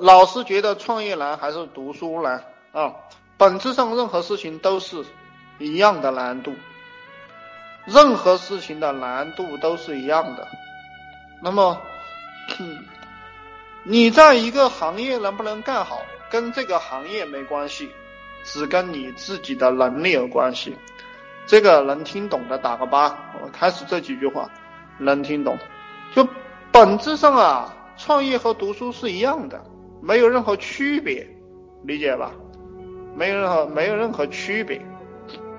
老师觉得创业难还是读书难啊？本质上任何事情都是一样的难度，任何事情的难度都是一样的。那么，你在一个行业能不能干好，跟这个行业没关系，只跟你自己的能力有关系。这个能听懂的打个八。我开始这几句话，能听懂，就本质上啊，创业和读书是一样的，没有任何区别，理解吧？没有任何没有任何区别。